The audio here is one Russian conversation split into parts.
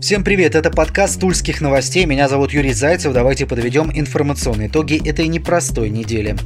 Всем привет, это подкаст Тульских новостей. Меня зовут Юрий Зайцев. Давайте подведем информационные итоги этой непростой недели.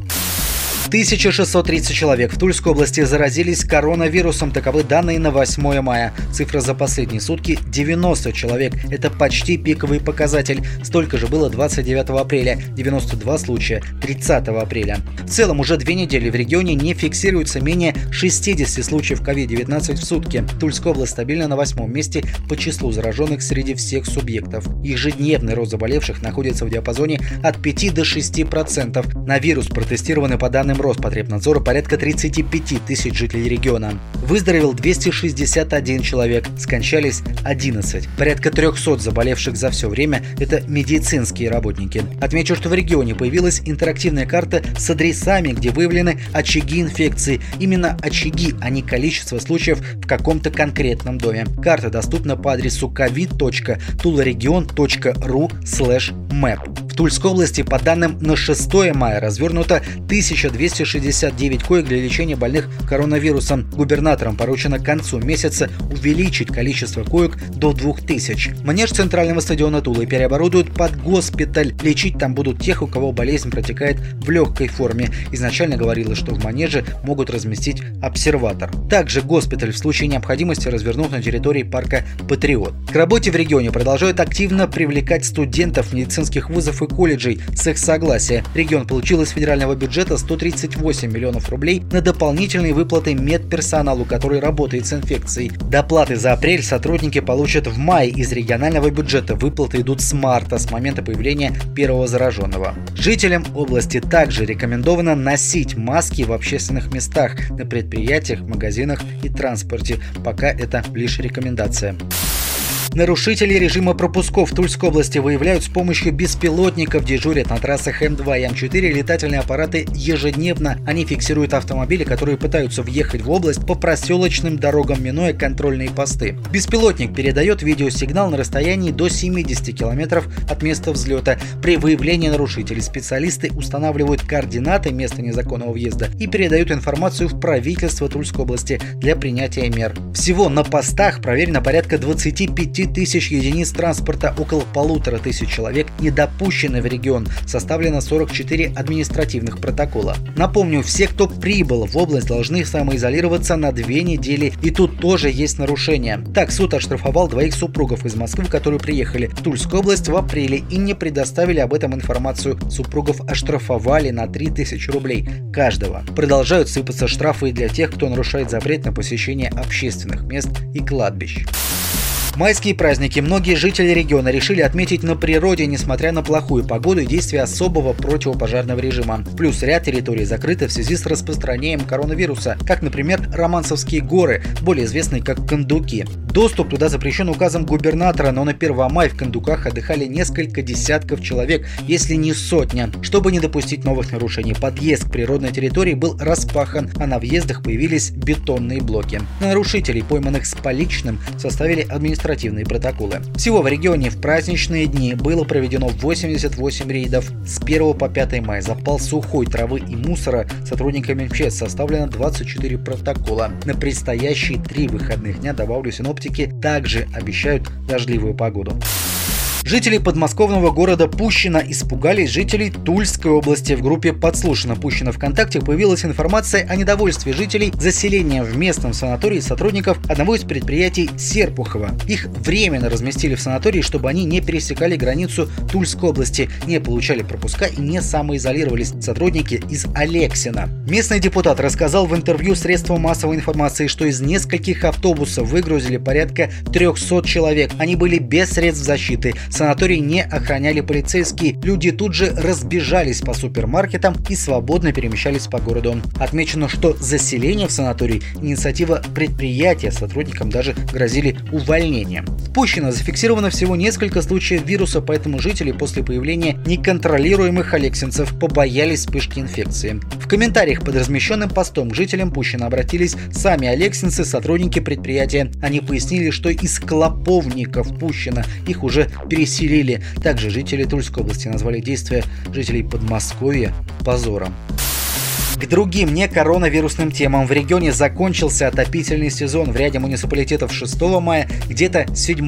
1630 человек в Тульской области заразились коронавирусом. Таковы данные на 8 мая. Цифра за последние сутки 90 человек. Это почти пиковый показатель. Столько же было 29 апреля. 92 случая 30 апреля. В целом уже две недели в регионе не фиксируется менее 60 случаев COVID-19 в сутки. Тульская область стабильно на восьмом месте по числу зараженных среди всех субъектов. Ежедневный рост заболевших находится в диапазоне от 5 до 6 процентов. На вирус протестированы по данным данным Роспотребнадзора порядка 35 тысяч жителей региона. Выздоровел 261 человек, скончались 11. Порядка 300 заболевших за все время – это медицинские работники. Отмечу, что в регионе появилась интерактивная карта с адресами, где выявлены очаги инфекции. Именно очаги, а не количество случаев в каком-то конкретном доме. Карта доступна по адресу covid.tularegion.ru map. Тульской области по данным на 6 мая развернуто 1269 коек для лечения больных коронавирусом. Губернаторам поручено к концу месяца увеличить количество коек до 2000. Манеж центрального стадиона Тулы переоборудуют под госпиталь. Лечить там будут тех, у кого болезнь протекает в легкой форме. Изначально говорилось, что в манеже могут разместить обсерватор. Также госпиталь в случае необходимости развернут на территории парка Патриот. К работе в регионе продолжают активно привлекать студентов медицинских вузов и колледжей с их согласия. Регион получил из федерального бюджета 138 миллионов рублей на дополнительные выплаты медперсоналу, который работает с инфекцией. Доплаты за апрель сотрудники получат в мае из регионального бюджета. Выплаты идут с марта, с момента появления первого зараженного. Жителям области также рекомендовано носить маски в общественных местах, на предприятиях, магазинах и транспорте. Пока это лишь рекомендация. Нарушители режима пропусков в Тульской области выявляют с помощью беспилотников, дежурят на трассах М2 и М4 летательные аппараты ежедневно. Они фиксируют автомобили, которые пытаются въехать в область по проселочным дорогам, минуя контрольные посты. Беспилотник передает видеосигнал на расстоянии до 70 км от места взлета. При выявлении нарушителей специалисты устанавливают координаты места незаконного въезда и передают информацию в правительство Тульской области для принятия мер. Всего на постах проверено порядка 25 тысяч единиц транспорта, около полутора тысяч человек не допущены в регион. Составлено 44 административных протокола. Напомню, все, кто прибыл в область, должны самоизолироваться на две недели. И тут тоже есть нарушения. Так, суд оштрафовал двоих супругов из Москвы, которые приехали в Тульскую область в апреле и не предоставили об этом информацию. Супругов оштрафовали на 3000 рублей каждого. Продолжают сыпаться штрафы и для тех, кто нарушает запрет на посещение общественных мест и кладбищ. Майские праздники многие жители региона решили отметить на природе, несмотря на плохую погоду и действие особого противопожарного режима. Плюс ряд территорий закрыты в связи с распространением коронавируса, как, например, Романцевские горы, более известные как Кондуки. Доступ туда запрещен указом губернатора, но на 1 мая в Кондуках отдыхали несколько десятков человек, если не сотня. Чтобы не допустить новых нарушений, подъезд к природной территории был распахан, а на въездах появились бетонные блоки. На нарушителей, пойманных с поличным, составили административные административные протоколы. Всего в регионе в праздничные дни было проведено 88 рейдов. С 1 по 5 мая запал сухой травы и мусора сотрудниками МЧС составлено 24 протокола. На предстоящие три выходных дня, добавлю синоптики, также обещают дождливую погоду. Жители подмосковного города Пущино испугались жителей Тульской области. В группе «Подслушано Пущино ВКонтакте» появилась информация о недовольстве жителей заселением в местном санатории сотрудников одного из предприятий Серпухова. Их временно разместили в санатории, чтобы они не пересекали границу Тульской области, не получали пропуска и не самоизолировались сотрудники из Алексина. Местный депутат рассказал в интервью средствам массовой информации, что из нескольких автобусов выгрузили порядка 300 человек. Они были без средств защиты, Санаторий не охраняли полицейские, люди тут же разбежались по супермаркетам и свободно перемещались по городу. Отмечено, что заселение в санаторий – инициатива предприятия, сотрудникам даже грозили увольнением. Пущино зафиксировано всего несколько случаев вируса, поэтому жители после появления неконтролируемых алексинцев побоялись вспышки инфекции. В комментариях под размещенным постом к жителям Пущина обратились сами алексинцы, сотрудники предприятия. Они пояснили, что из клоповников Пущина их уже переселили. Также жители Тульской области назвали действия жителей Подмосковья позором. К другим не коронавирусным темам в регионе закончился отопительный сезон в ряде муниципалитетов 6 мая, где-то 7.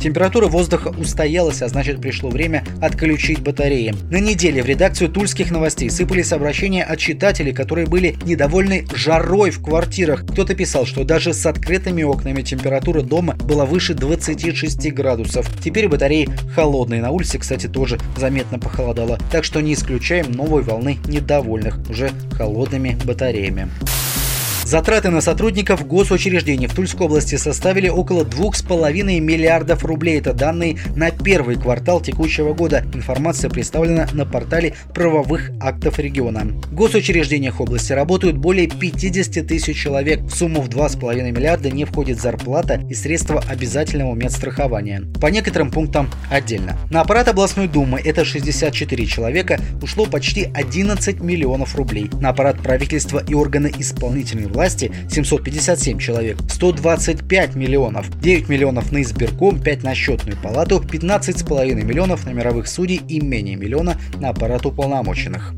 Температура воздуха устоялась, а значит пришло время отключить батареи. На неделе в редакцию тульских новостей сыпались обращения от читателей, которые были недовольны жарой в квартирах. Кто-то писал, что даже с открытыми окнами температура дома была выше 26 градусов. Теперь батареи холодные. На улице, кстати, тоже заметно похолодало. Так что не исключаем новой волны недовольных уже холодными батареями. Затраты на сотрудников госучреждений в Тульской области составили около 2,5 миллиардов рублей. Это данные на первый квартал текущего года. Информация представлена на портале правовых актов региона. В госучреждениях области работают более 50 тысяч человек. В сумму в 2,5 миллиарда не входит зарплата и средства обязательного медстрахования. По некоторым пунктам отдельно. На аппарат областной думы, это 64 человека, ушло почти 11 миллионов рублей. На аппарат правительства и органы исполнительной власти власти 757 человек, 125 миллионов, 9 миллионов на избирком, 5 на счетную палату, 15,5 миллионов на мировых судей и менее миллиона на аппарат уполномоченных.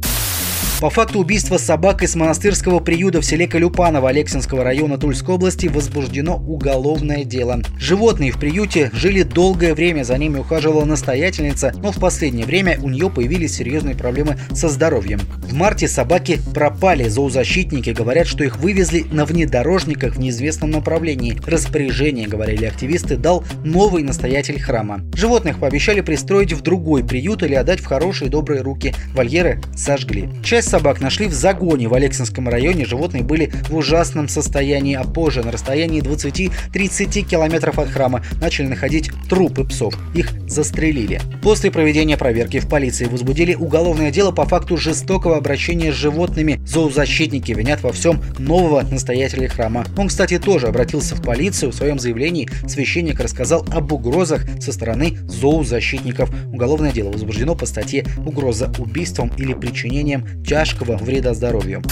По факту убийства собак из монастырского приюта в селе Калюпаново Алексинского района Тульской области возбуждено уголовное дело. Животные в приюте жили долгое время, за ними ухаживала настоятельница, но в последнее время у нее появились серьезные проблемы со здоровьем. В марте собаки пропали, зоозащитники говорят, что их вывезли на внедорожниках в неизвестном направлении. Распоряжение, говорили активисты, дал новый настоятель храма. Животных пообещали пристроить в другой приют или отдать в хорошие добрые руки. Вольеры сожгли. Часть собак нашли в загоне в Алексинском районе. Животные были в ужасном состоянии, а позже на расстоянии 20-30 километров от храма начали находить трупы псов. Их застрелили. После проведения проверки в полиции возбудили уголовное дело по факту жестокого обращения с животными. Зоозащитники винят во всем нового настоятеля храма. Он, кстати, тоже обратился в полицию. В своем заявлении священник рассказал об угрозах со стороны зоозащитников. Уголовное дело возбуждено по статье «Угроза убийством или причинением тяжкого вреда здоровью.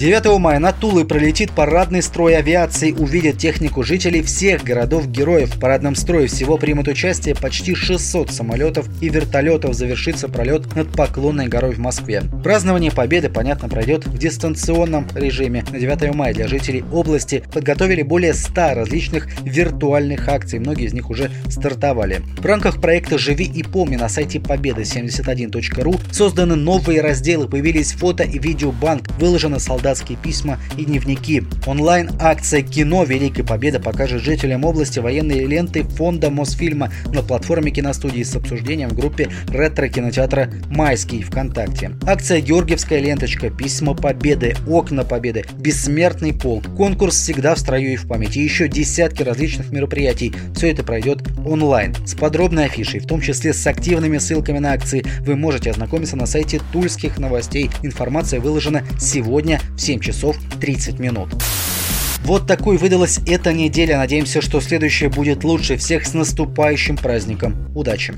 9 мая над Тулой пролетит парадный строй авиации, увидят технику жителей всех городов-героев. В парадном строе всего примут участие почти 600 самолетов и вертолетов. Завершится пролет над Поклонной горой в Москве. Празднование Победы, понятно, пройдет в дистанционном режиме. На 9 мая для жителей области подготовили более 100 различных виртуальных акций. Многие из них уже стартовали. В рамках проекта «Живи и помни» на сайте победы71.ру созданы новые разделы, появились фото и видеобанк, выложено солдат солдатские письма и дневники. Онлайн-акция «Кино. Великая Победа» покажет жителям области военные ленты фонда Мосфильма на платформе киностудии с обсуждением в группе ретро-кинотеатра «Майский» ВКонтакте. Акция «Георгиевская ленточка», «Письма Победы», «Окна Победы», «Бессмертный полк». Конкурс всегда в строю и в памяти. еще десятки различных мероприятий. Все это пройдет онлайн с подробной афишей, в том числе с активными ссылками на акции. Вы можете ознакомиться на сайте Тульских новостей. Информация выложена сегодня в 7 часов 30 минут. Вот такой выдалась эта неделя. Надеемся, что следующая будет лучше. Всех с наступающим праздником. Удачи!